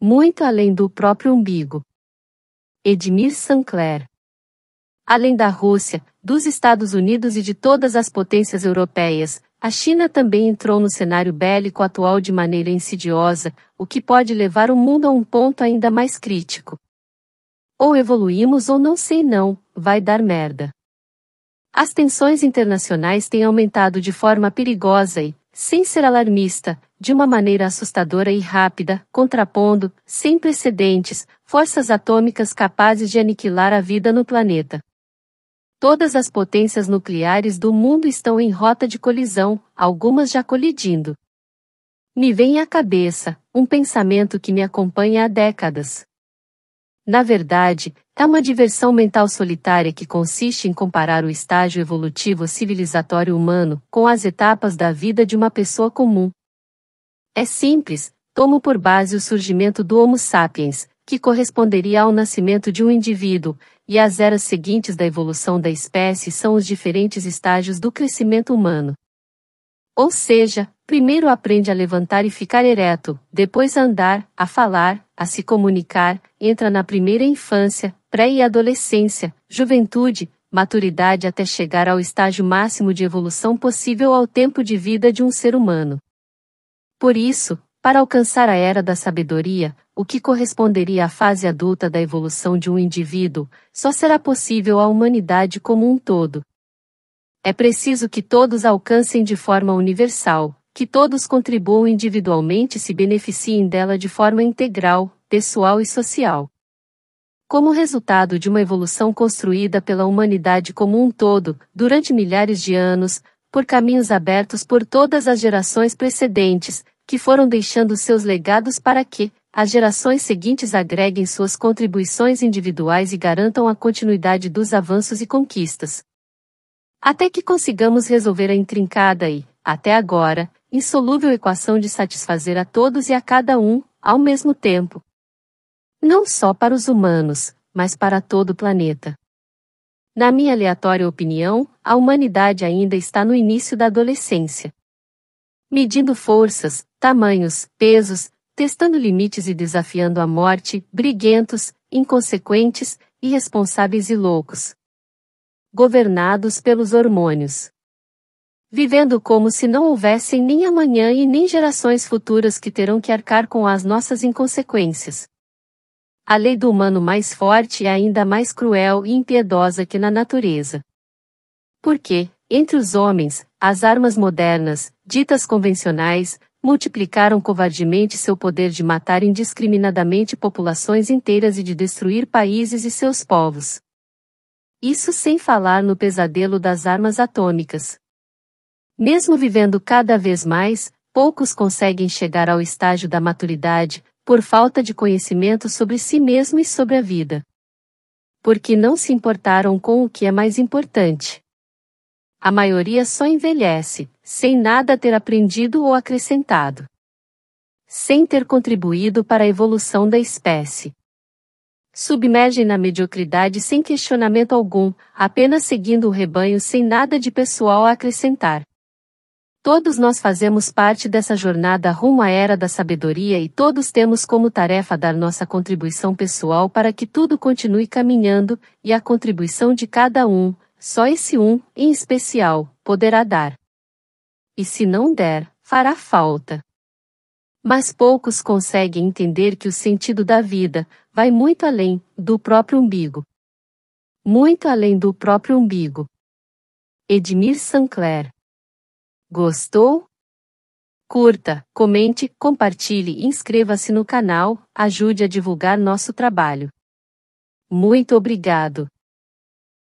Muito além do próprio umbigo. Edmir Sancler. Além da Rússia, dos Estados Unidos e de todas as potências europeias, a China também entrou no cenário bélico atual de maneira insidiosa, o que pode levar o mundo a um ponto ainda mais crítico. Ou evoluímos ou não sei não, vai dar merda. As tensões internacionais têm aumentado de forma perigosa e, sem ser alarmista, de uma maneira assustadora e rápida, contrapondo, sem precedentes, forças atômicas capazes de aniquilar a vida no planeta. Todas as potências nucleares do mundo estão em rota de colisão, algumas já colidindo. Me vem à cabeça um pensamento que me acompanha há décadas. Na verdade, é uma diversão mental solitária que consiste em comparar o estágio evolutivo civilizatório humano com as etapas da vida de uma pessoa comum. É simples, tomo por base o surgimento do Homo sapiens, que corresponderia ao nascimento de um indivíduo, e as eras seguintes da evolução da espécie são os diferentes estágios do crescimento humano. Ou seja, primeiro aprende a levantar e ficar ereto, depois a andar, a falar, a se comunicar, entra na primeira infância, pré e adolescência, juventude, maturidade até chegar ao estágio máximo de evolução possível ao tempo de vida de um ser humano. Por isso, para alcançar a era da sabedoria, o que corresponderia à fase adulta da evolução de um indivíduo, só será possível à humanidade como um todo. É preciso que todos alcancem de forma universal, que todos contribuam individualmente e se beneficiem dela de forma integral, pessoal e social. Como resultado de uma evolução construída pela humanidade como um todo, durante milhares de anos, por caminhos abertos por todas as gerações precedentes, que foram deixando seus legados para que, as gerações seguintes agreguem suas contribuições individuais e garantam a continuidade dos avanços e conquistas. Até que consigamos resolver a intrincada e, até agora, insolúvel equação de satisfazer a todos e a cada um, ao mesmo tempo. Não só para os humanos, mas para todo o planeta. Na minha aleatória opinião, a humanidade ainda está no início da adolescência. Medindo forças, tamanhos, pesos, testando limites e desafiando a morte, briguentos, inconsequentes, irresponsáveis e loucos. Governados pelos hormônios. Vivendo como se não houvessem nem amanhã e nem gerações futuras que terão que arcar com as nossas inconsequências. A lei do humano mais forte é ainda mais cruel e impiedosa que na natureza. Porque, entre os homens, as armas modernas, ditas convencionais, multiplicaram covardemente seu poder de matar indiscriminadamente populações inteiras e de destruir países e seus povos. Isso sem falar no pesadelo das armas atômicas. Mesmo vivendo cada vez mais, poucos conseguem chegar ao estágio da maturidade, por falta de conhecimento sobre si mesmo e sobre a vida. Porque não se importaram com o que é mais importante. A maioria só envelhece, sem nada ter aprendido ou acrescentado. Sem ter contribuído para a evolução da espécie. Submergem na mediocridade sem questionamento algum, apenas seguindo o rebanho sem nada de pessoal a acrescentar. Todos nós fazemos parte dessa jornada rumo à era da sabedoria e todos temos como tarefa dar nossa contribuição pessoal para que tudo continue caminhando, e a contribuição de cada um, só esse um, em especial, poderá dar. E se não der, fará falta. Mas poucos conseguem entender que o sentido da vida vai muito além do próprio umbigo. Muito além do próprio umbigo. Edmir Sancler. Gostou? Curta, comente, compartilhe e inscreva-se no canal, ajude a divulgar nosso trabalho. Muito obrigado.